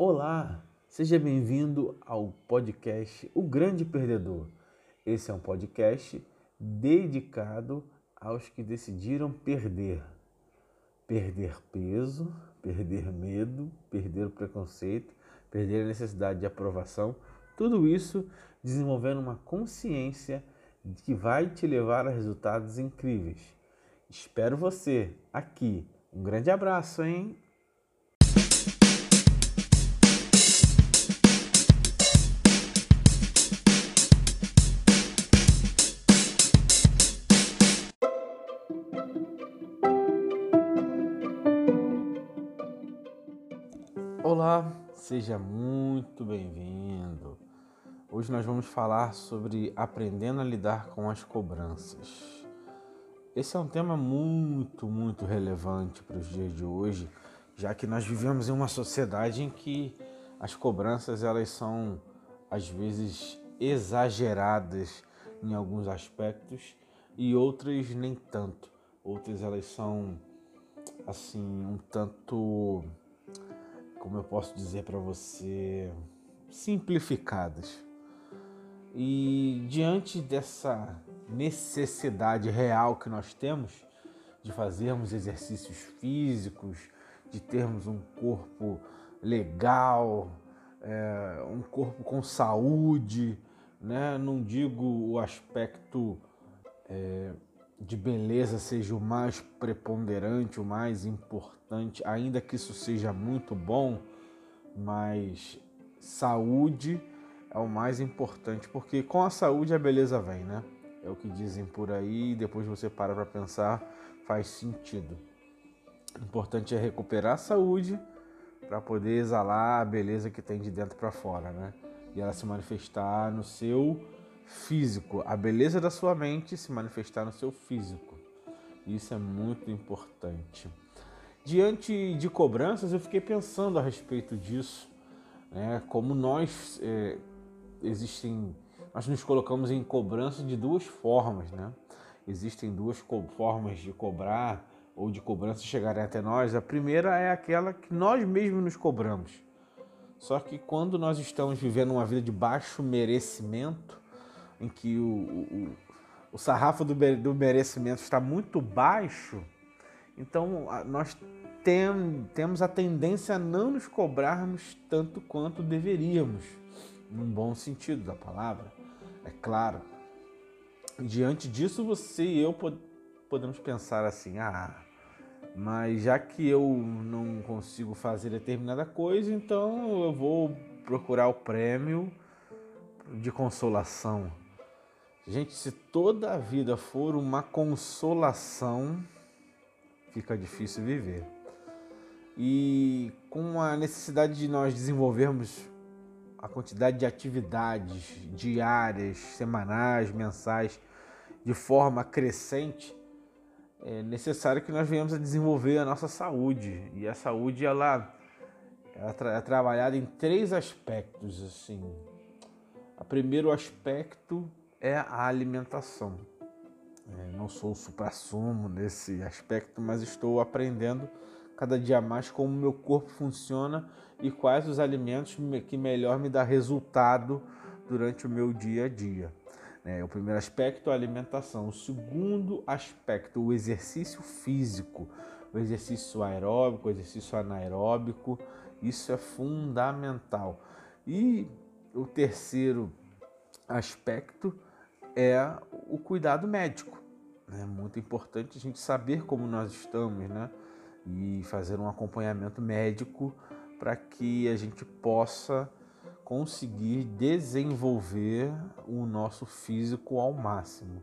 Olá, seja bem-vindo ao podcast O Grande Perdedor. Esse é um podcast dedicado aos que decidiram perder. Perder peso, perder medo, perder o preconceito, perder a necessidade de aprovação. Tudo isso desenvolvendo uma consciência que vai te levar a resultados incríveis. Espero você aqui. Um grande abraço, hein? Olá, seja muito bem-vindo. Hoje nós vamos falar sobre aprendendo a lidar com as cobranças. Esse é um tema muito, muito relevante para os dias de hoje, já que nós vivemos em uma sociedade em que as cobranças elas são às vezes exageradas em alguns aspectos e outras nem tanto. Outras elas são assim um tanto como eu posso dizer para você, simplificadas. E diante dessa necessidade real que nós temos de fazermos exercícios físicos, de termos um corpo legal, é, um corpo com saúde, né? não digo o aspecto é, de beleza seja o mais preponderante, o mais importante, ainda que isso seja muito bom, mas saúde é o mais importante, porque com a saúde a beleza vem, né? É o que dizem por aí, e depois você para para pensar, faz sentido. O importante é recuperar a saúde para poder exalar a beleza que tem de dentro para fora, né? E ela se manifestar no seu físico, a beleza da sua mente se manifestar no seu físico. Isso é muito importante. Diante de cobranças, eu fiquei pensando a respeito disso, né? Como nós é, existem, nós nos colocamos em cobrança de duas formas, né? Existem duas formas de cobrar ou de cobrança chegarem até nós. A primeira é aquela que nós mesmos nos cobramos. Só que quando nós estamos vivendo uma vida de baixo merecimento, em que o, o, o sarrafo do, do merecimento está muito baixo, então nós tem, temos a tendência a não nos cobrarmos tanto quanto deveríamos, num bom sentido da palavra, é claro. Diante disso, você e eu podemos pensar assim: ah, mas já que eu não consigo fazer determinada coisa, então eu vou procurar o prêmio de consolação Gente, se toda a vida for uma consolação, fica difícil viver. E com a necessidade de nós desenvolvermos a quantidade de atividades diárias, semanais, mensais, de forma crescente, é necessário que nós venhamos a desenvolver a nossa saúde. E a saúde ela, ela é trabalhada em três aspectos assim. O primeiro aspecto é a alimentação. É, não sou supra-sumo nesse aspecto, mas estou aprendendo cada dia mais como meu corpo funciona e quais os alimentos que melhor me dá resultado durante o meu dia a dia. É, o primeiro aspecto é a alimentação. O segundo aspecto, o exercício físico, o exercício aeróbico, o exercício anaeróbico, isso é fundamental. E o terceiro aspecto é o cuidado médico. É muito importante a gente saber como nós estamos, né? E fazer um acompanhamento médico para que a gente possa conseguir desenvolver o nosso físico ao máximo.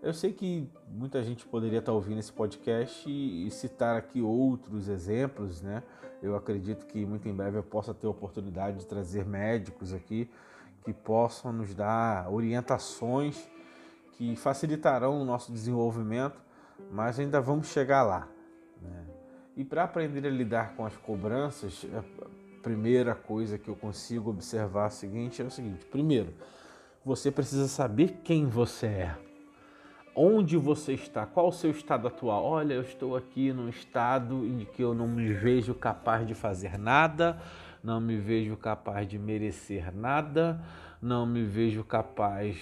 Eu sei que muita gente poderia estar ouvindo esse podcast e citar aqui outros exemplos, né? Eu acredito que muito em breve eu possa ter a oportunidade de trazer médicos aqui que possam nos dar orientações que facilitarão o nosso desenvolvimento, mas ainda vamos chegar lá. Né? E para aprender a lidar com as cobranças, a primeira coisa que eu consigo observar é o seguinte, é o seguinte: primeiro, você precisa saber quem você é. Onde você está? Qual o seu estado atual? Olha, eu estou aqui num estado em que eu não me vejo capaz de fazer nada, não me vejo capaz de merecer nada, não me vejo capaz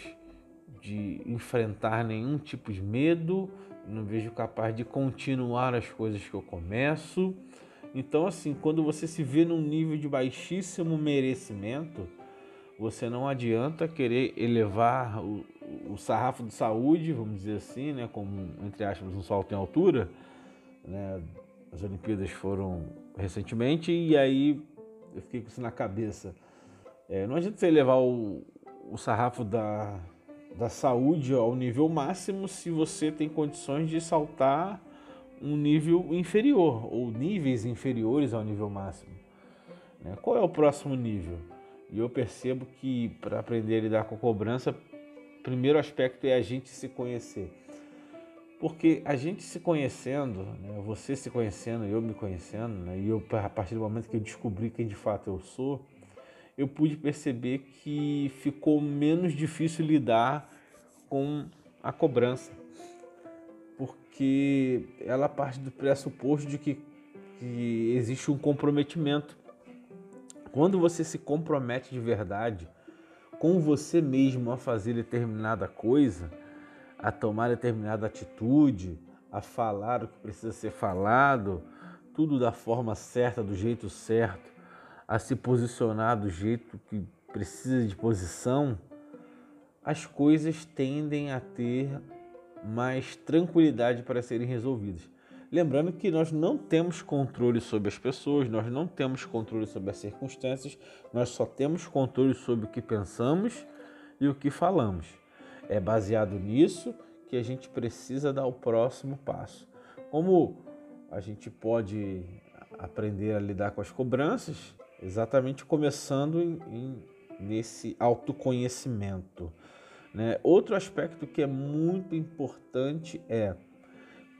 de enfrentar nenhum tipo de medo, não vejo capaz de continuar as coisas que eu começo. Então, assim, quando você se vê num nível de baixíssimo merecimento, você não adianta querer elevar o, o sarrafo de saúde, vamos dizer assim, né, como entre aspas um salto em altura, né, as Olimpíadas foram recentemente e aí eu fiquei com isso na cabeça. É, não adianta você levar o, o sarrafo da, da saúde ao nível máximo se você tem condições de saltar um nível inferior ou níveis inferiores ao nível máximo. Né? Qual é o próximo nível? E eu percebo que para aprender a lidar com cobrança, primeiro aspecto é a gente se conhecer. Porque a gente se conhecendo, né, você se conhecendo, eu me conhecendo, né, e eu, a partir do momento que eu descobri quem de fato eu sou, eu pude perceber que ficou menos difícil lidar com a cobrança. Porque ela parte do pressuposto de que, que existe um comprometimento. Quando você se compromete de verdade com você mesmo a fazer determinada coisa, a tomar determinada atitude, a falar o que precisa ser falado, tudo da forma certa, do jeito certo, a se posicionar do jeito que precisa de posição, as coisas tendem a ter mais tranquilidade para serem resolvidas. Lembrando que nós não temos controle sobre as pessoas, nós não temos controle sobre as circunstâncias, nós só temos controle sobre o que pensamos e o que falamos. É baseado nisso que a gente precisa dar o próximo passo. Como a gente pode aprender a lidar com as cobranças? Exatamente começando em, em, nesse autoconhecimento. Né? Outro aspecto que é muito importante é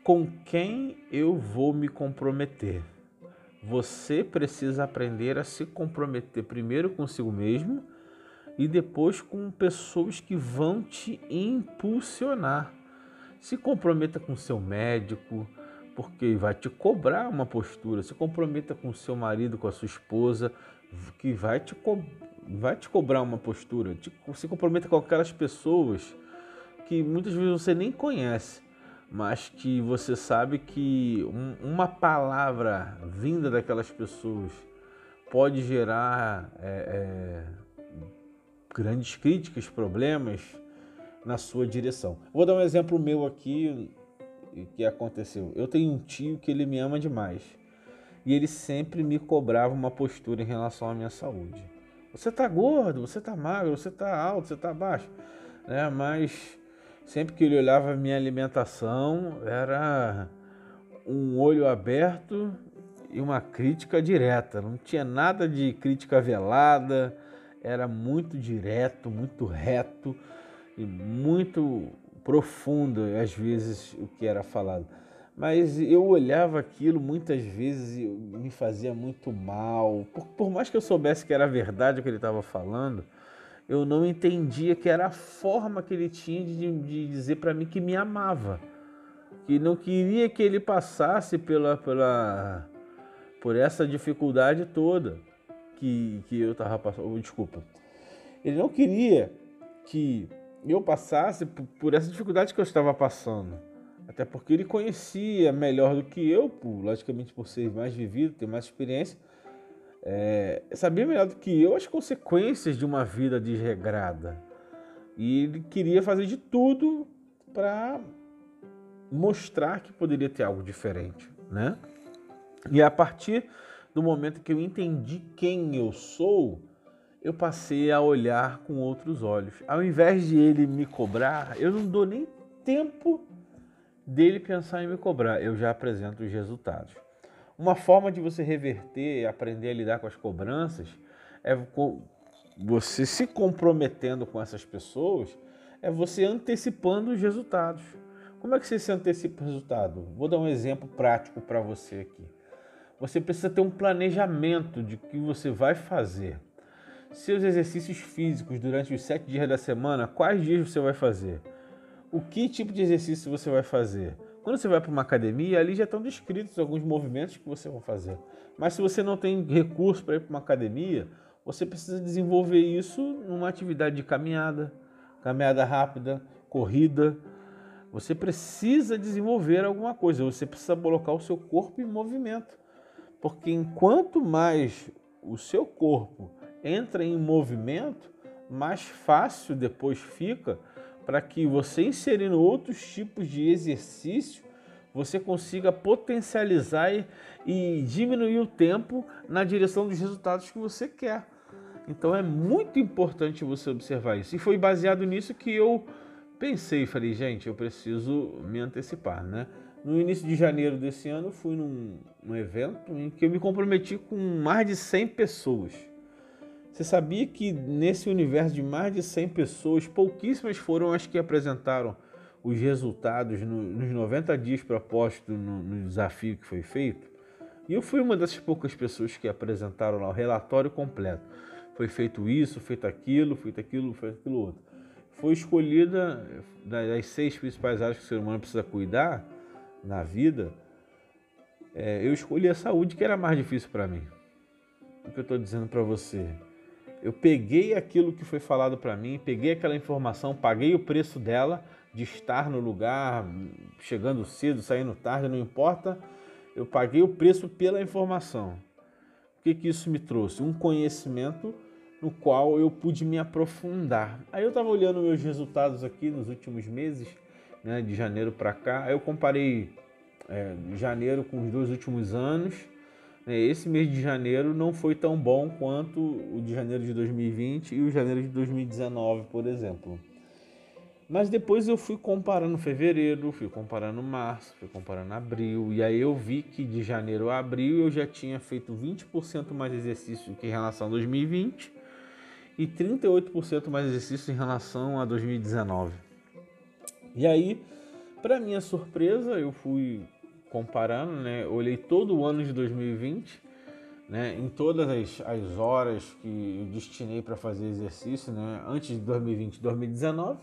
com quem eu vou me comprometer. Você precisa aprender a se comprometer primeiro consigo mesmo e depois com pessoas que vão te impulsionar. Se comprometa com seu médico, porque vai te cobrar uma postura. Se comprometa com seu marido, com a sua esposa, que vai te, co vai te cobrar uma postura. Se comprometa com aquelas pessoas que muitas vezes você nem conhece, mas que você sabe que um, uma palavra vinda daquelas pessoas pode gerar é, é, grandes críticas, problemas na sua direção. Vou dar um exemplo meu aqui que aconteceu. Eu tenho um tio que ele me ama demais e ele sempre me cobrava uma postura em relação à minha saúde. Você tá gordo, você tá magro, você tá alto, você tá baixo, né? Mas sempre que ele olhava a minha alimentação era um olho aberto e uma crítica direta. Não tinha nada de crítica velada era muito direto, muito reto e muito profundo, às vezes, o que era falado. Mas eu olhava aquilo muitas vezes e me fazia muito mal. Por, por mais que eu soubesse que era verdade o que ele estava falando, eu não entendia que era a forma que ele tinha de, de dizer para mim que me amava. Que não queria que ele passasse pela, pela, por essa dificuldade toda que, que eu estava passando. Desculpa. Ele não queria que eu passasse por essa dificuldade que eu estava passando. Até porque ele conhecia melhor do que eu, por, logicamente por ser mais vivido, ter mais experiência. É, sabia melhor do que eu as consequências de uma vida desregrada. E ele queria fazer de tudo para mostrar que poderia ter algo diferente, né? E a partir do momento que eu entendi quem eu sou, eu passei a olhar com outros olhos. Ao invés de ele me cobrar, eu não dou nem tempo dele pensar em me cobrar, eu já apresento os resultados. Uma forma de você reverter, aprender a lidar com as cobranças, é você se comprometendo com essas pessoas, é você antecipando os resultados. Como é que você se antecipa o resultado? Vou dar um exemplo prático para você aqui. Você precisa ter um planejamento de que você vai fazer. Seus exercícios físicos durante os sete dias da semana, quais dias você vai fazer? O que tipo de exercício você vai fazer? Quando você vai para uma academia, ali já estão descritos alguns movimentos que você vai fazer. Mas se você não tem recurso para ir para uma academia, você precisa desenvolver isso numa atividade de caminhada, caminhada rápida, corrida. Você precisa desenvolver alguma coisa, você precisa colocar o seu corpo em movimento. Porque enquanto mais o seu corpo entra em movimento, mais fácil depois fica para que você inserindo outros tipos de exercício, você consiga potencializar e, e diminuir o tempo na direção dos resultados que você quer. Então é muito importante você observar isso. E foi baseado nisso que eu pensei, falei, gente, eu preciso me antecipar, né? No início de janeiro desse ano, fui num, num evento em que eu me comprometi com mais de 100 pessoas. Você sabia que nesse universo de mais de 100 pessoas, pouquíssimas foram as que apresentaram os resultados no, nos 90 dias propostos no, no desafio que foi feito? E eu fui uma dessas poucas pessoas que apresentaram lá o relatório completo. Foi feito isso, feito aquilo, feito aquilo, feito aquilo outro. Foi escolhida das seis principais áreas que o ser humano precisa cuidar na vida. É, eu escolhi a saúde, que era mais difícil para mim. O que eu estou dizendo para você? Eu peguei aquilo que foi falado para mim, peguei aquela informação, paguei o preço dela, de estar no lugar, chegando cedo, saindo tarde, não importa. Eu paguei o preço pela informação. O que, que isso me trouxe? Um conhecimento no qual eu pude me aprofundar. Aí eu estava olhando meus resultados aqui nos últimos meses, né, de janeiro para cá. Aí eu comparei é, janeiro com os dois últimos anos. Né, esse mês de janeiro não foi tão bom quanto o de janeiro de 2020 e o janeiro de 2019, por exemplo. Mas depois eu fui comparando fevereiro, fui comparando março, fui comparando abril, e aí eu vi que de janeiro a abril eu já tinha feito 20% mais exercício que em relação a 2020 e 38% mais exercício em relação a 2019. E aí, para minha surpresa, eu fui comparando, né? olhei todo o ano de 2020, né? Em todas as, as horas que eu destinei para fazer exercício, né? Antes de 2020 e 2019,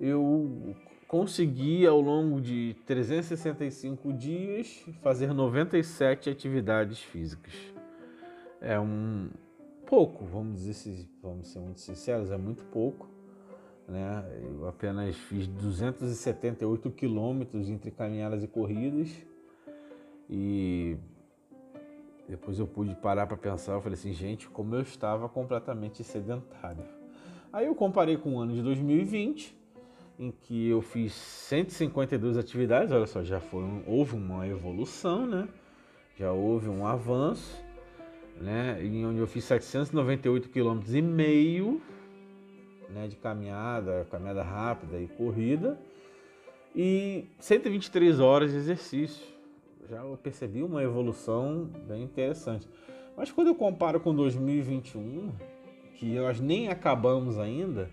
eu consegui ao longo de 365 dias fazer 97 atividades físicas. É um, pouco, vamos dizer, vamos ser muito sinceros, é muito pouco. Né? Eu apenas fiz 278 quilômetros entre caminhadas e corridas e depois eu pude parar para pensar, eu falei assim, gente, como eu estava completamente sedentário. Aí eu comparei com o ano de 2020, em que eu fiz 152 atividades, olha só, já foi houve uma evolução, né? Já houve um avanço né, em onde eu fiz 798 km e meio né, de caminhada, caminhada rápida e corrida e 123 horas de exercício. Já percebi uma evolução bem interessante. Mas quando eu comparo com 2021, que nós nem acabamos ainda,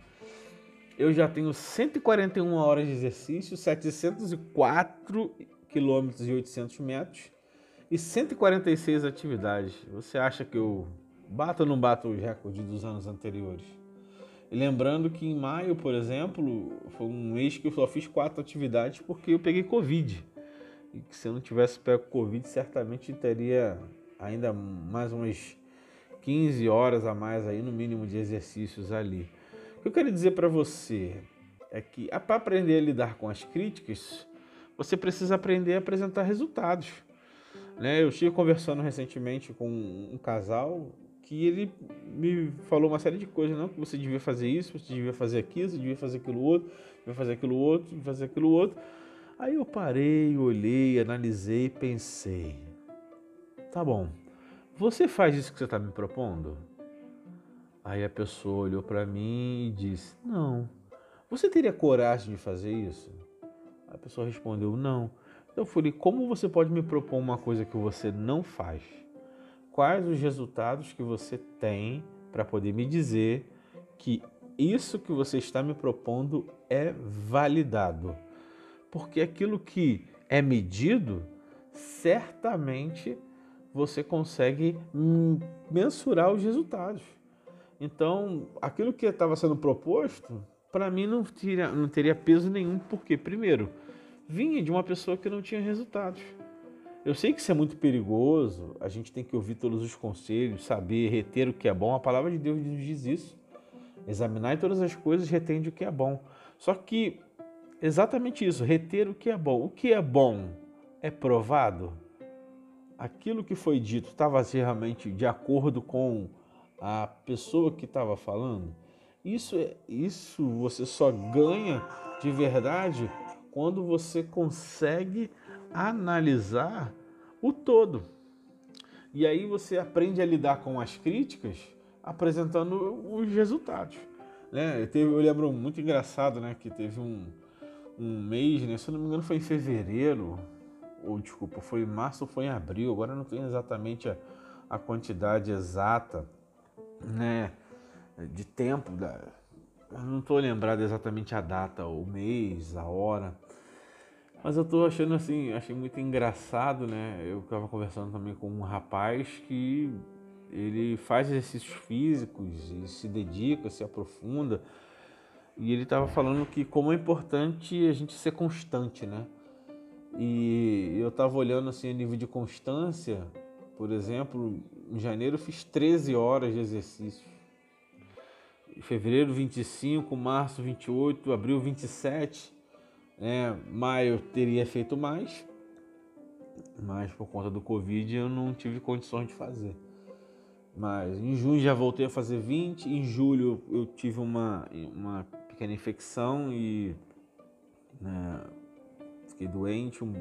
eu já tenho 141 horas de exercício, 704 quilômetros e 800 metros e 146 atividades. Você acha que eu bato ou não bato os recordes dos anos anteriores? Lembrando que em maio, por exemplo, foi um mês que eu só fiz quatro atividades porque eu peguei Covid. E que se eu não tivesse pego Covid, certamente teria ainda mais umas 15 horas a mais aí, no mínimo, de exercícios ali. O que eu quero dizer para você é que para aprender a lidar com as críticas, você precisa aprender a apresentar resultados. Né? Eu estive conversando recentemente com um casal que ele me falou uma série de coisas, não que você devia fazer isso, você devia fazer aquilo, você devia fazer aquilo outro, devia fazer aquilo outro, devia fazer aquilo outro. Aí eu parei, olhei, analisei, pensei. Tá bom. Você faz isso que você está me propondo? Aí a pessoa olhou para mim e disse: Não. Você teria coragem de fazer isso? A pessoa respondeu: Não. Eu falei, como você pode me propor uma coisa que você não faz? Quais os resultados que você tem para poder me dizer que isso que você está me propondo é validado? Porque aquilo que é medido, certamente você consegue mensurar os resultados. Então, aquilo que estava sendo proposto, para mim não teria, não teria peso nenhum, porque, primeiro, vinha de uma pessoa que não tinha resultados. Eu sei que isso é muito perigoso, a gente tem que ouvir todos os conselhos, saber reter o que é bom. A palavra de Deus nos diz isso. Examinar todas as coisas, retende o que é bom. Só que exatamente isso, reter o que é bom. O que é bom é provado? Aquilo que foi dito estava realmente de acordo com a pessoa que estava falando? Isso, é, isso você só ganha de verdade quando você consegue analisar o todo. E aí você aprende a lidar com as críticas apresentando os resultados. Né? Eu, teve, eu lembro muito engraçado né, que teve um, um mês, né, se não me engano foi em fevereiro, ou desculpa, foi em março ou foi em abril, agora não tenho exatamente a, a quantidade exata né, de tempo, da, não estou lembrado exatamente a data, o mês, a hora, mas eu tô achando assim, achei muito engraçado, né? Eu estava conversando também com um rapaz que ele faz exercícios físicos e se dedica, se aprofunda. E ele estava falando que como é importante a gente ser constante, né? E eu estava olhando assim a nível de constância, por exemplo, em janeiro eu fiz 13 horas de exercício. Em fevereiro 25, março 28, abril 27 né? Maio teria feito mais, mas por conta do Covid eu não tive condições de fazer. Mas em junho já voltei a fazer 20, em julho eu tive uma, uma pequena infecção e né, fiquei doente, um,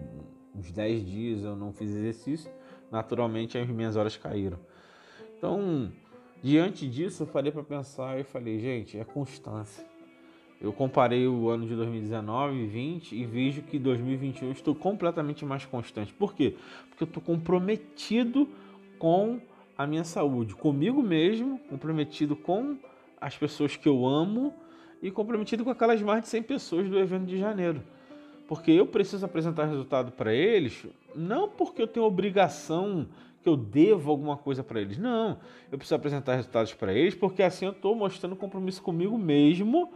uns 10 dias eu não fiz exercício, naturalmente as minhas horas caíram. Então, diante disso, eu parei para pensar e falei, gente, é constância. Eu comparei o ano de 2019 e 2020 e vejo que 2021 estou completamente mais constante. Por quê? Porque eu estou comprometido com a minha saúde, comigo mesmo, comprometido com as pessoas que eu amo e comprometido com aquelas mais de 100 pessoas do evento de janeiro. Porque eu preciso apresentar resultado para eles, não porque eu tenho obrigação que eu devo alguma coisa para eles. Não, eu preciso apresentar resultados para eles porque assim eu estou mostrando compromisso comigo mesmo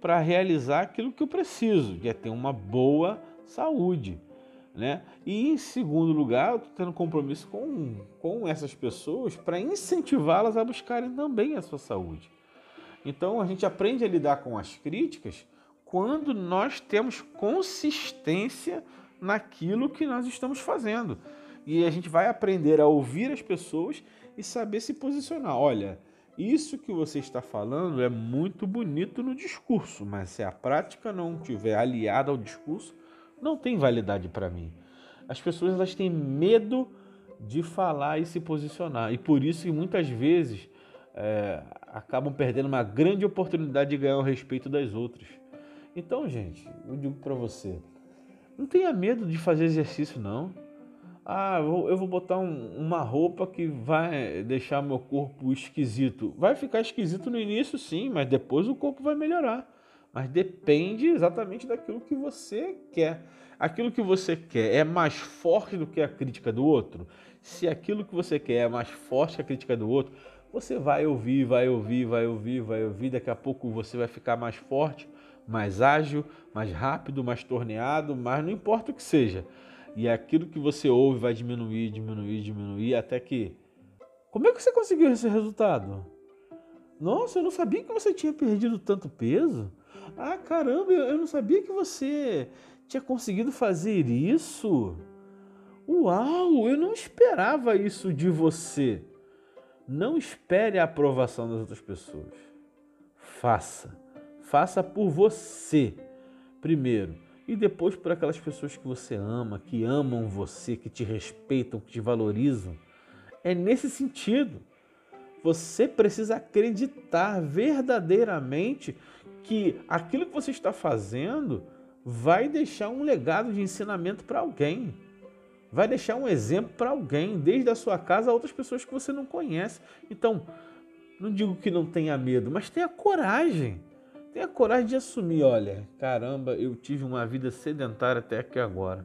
para realizar aquilo que eu preciso, que é ter uma boa saúde. Né? E em segundo lugar, eu estou tendo compromisso com, com essas pessoas para incentivá-las a buscarem também a sua saúde. Então a gente aprende a lidar com as críticas quando nós temos consistência naquilo que nós estamos fazendo. E a gente vai aprender a ouvir as pessoas e saber se posicionar. Olha, isso que você está falando é muito bonito no discurso, mas se a prática não estiver aliada ao discurso, não tem validade para mim. As pessoas elas têm medo de falar e se posicionar, e por isso muitas vezes é, acabam perdendo uma grande oportunidade de ganhar o respeito das outras. Então, gente, eu digo para você, não tenha medo de fazer exercício, não ah, eu vou botar um, uma roupa que vai deixar meu corpo esquisito. Vai ficar esquisito no início, sim, mas depois o corpo vai melhorar. Mas depende exatamente daquilo que você quer. Aquilo que você quer é mais forte do que a crítica do outro? Se aquilo que você quer é mais forte que a crítica do outro, você vai ouvir, vai ouvir, vai ouvir, vai ouvir. Daqui a pouco você vai ficar mais forte, mais ágil, mais rápido, mais torneado, mas não importa o que seja e aquilo que você ouve vai diminuir, diminuir, diminuir, até que. Como é que você conseguiu esse resultado? Nossa, eu não sabia que você tinha perdido tanto peso. Ah, caramba, eu não sabia que você tinha conseguido fazer isso. Uau, eu não esperava isso de você. Não espere a aprovação das outras pessoas. Faça. Faça por você. Primeiro e depois por aquelas pessoas que você ama, que amam você, que te respeitam, que te valorizam. É nesse sentido. Você precisa acreditar verdadeiramente que aquilo que você está fazendo vai deixar um legado de ensinamento para alguém. Vai deixar um exemplo para alguém, desde a sua casa a outras pessoas que você não conhece. Então, não digo que não tenha medo, mas tenha coragem Tenha coragem de assumir, olha, caramba, eu tive uma vida sedentária até aqui agora.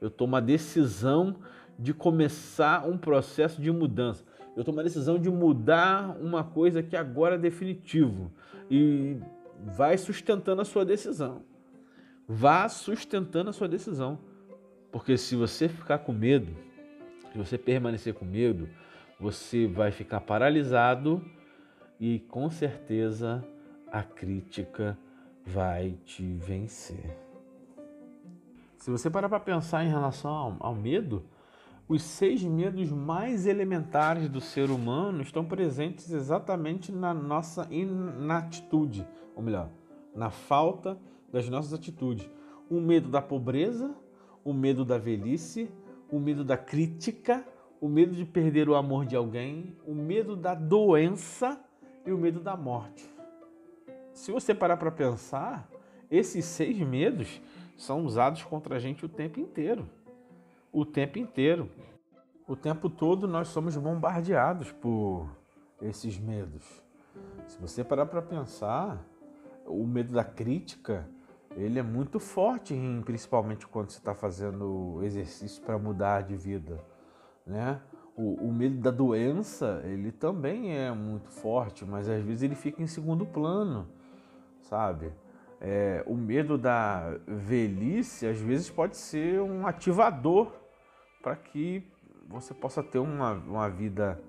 Eu tomo uma decisão de começar um processo de mudança. Eu tomo uma decisão de mudar uma coisa que agora é definitivo e vai sustentando a sua decisão. vá sustentando a sua decisão. Porque se você ficar com medo, se você permanecer com medo, você vai ficar paralisado e com certeza a crítica vai te vencer. Se você parar para pensar em relação ao, ao medo, os seis medos mais elementares do ser humano estão presentes exatamente na nossa inatitude, ou melhor, na falta das nossas atitudes. O medo da pobreza, o medo da velhice, o medo da crítica, o medo de perder o amor de alguém, o medo da doença e o medo da morte. Se você parar para pensar, esses seis medos são usados contra a gente o tempo inteiro o tempo inteiro. O tempo todo nós somos bombardeados por esses medos. Se você parar para pensar, o medo da crítica, ele é muito forte, principalmente quando você está fazendo exercício para mudar de vida, né? O, o, medo da doença, ele também é muito forte, mas às vezes ele fica em segundo plano, sabe? É, o medo da velhice, às vezes, pode ser um ativador para que você possa ter uma, uma vida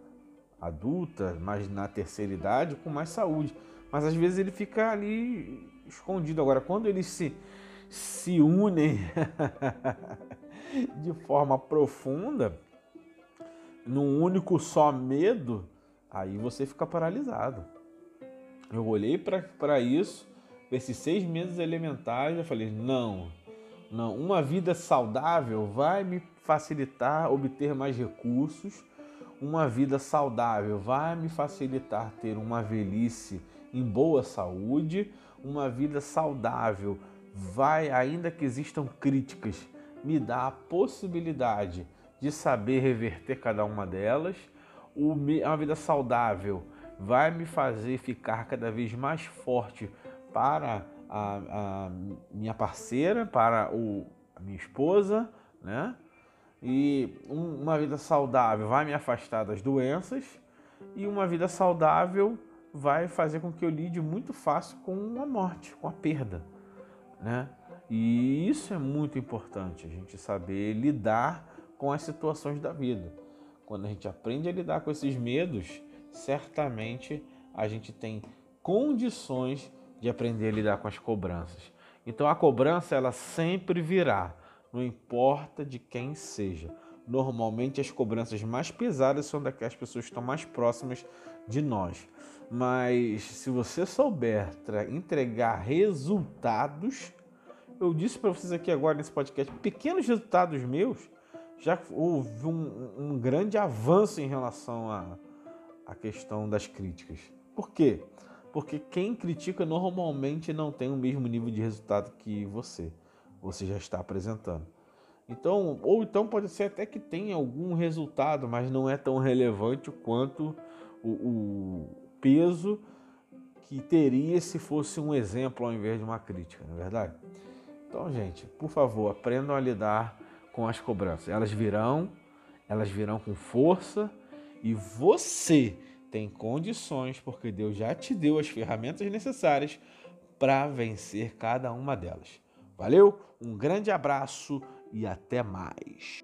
adulta, mas na terceira idade, com mais saúde. Mas às vezes ele fica ali escondido. Agora, quando eles se, se unem de forma profunda, num único só medo, aí você fica paralisado. Eu olhei para isso, esses seis meses elementares, eu falei: não, não, uma vida saudável vai me facilitar obter mais recursos. Uma vida saudável vai me facilitar ter uma velhice em boa saúde. Uma vida saudável vai, ainda que existam críticas, me dar a possibilidade de saber reverter cada uma delas. Uma vida saudável vai me fazer ficar cada vez mais forte para a, a minha parceira, para o, a minha esposa, né? E uma vida saudável vai me afastar das doenças e uma vida saudável vai fazer com que eu lide muito fácil com a morte, com a perda, né? E isso é muito importante, a gente saber lidar com as situações da vida. Quando a gente aprende a lidar com esses medos, certamente a gente tem condições de aprender a lidar com as cobranças. Então a cobrança ela sempre virá não importa de quem seja. Normalmente as cobranças mais pesadas são daquelas pessoas que estão mais próximas de nós. Mas se você souber entregar resultados, eu disse para vocês aqui agora nesse podcast, pequenos resultados meus, já houve um, um grande avanço em relação à, à questão das críticas. Por quê? Porque quem critica normalmente não tem o mesmo nível de resultado que você você já está apresentando. Então, ou então pode ser até que tenha algum resultado, mas não é tão relevante quanto o, o peso que teria se fosse um exemplo ao invés de uma crítica, não é verdade? Então, gente, por favor, aprendam a lidar com as cobranças. Elas virão, elas virão com força e você tem condições, porque Deus já te deu as ferramentas necessárias para vencer cada uma delas. Valeu? Um grande abraço e até mais.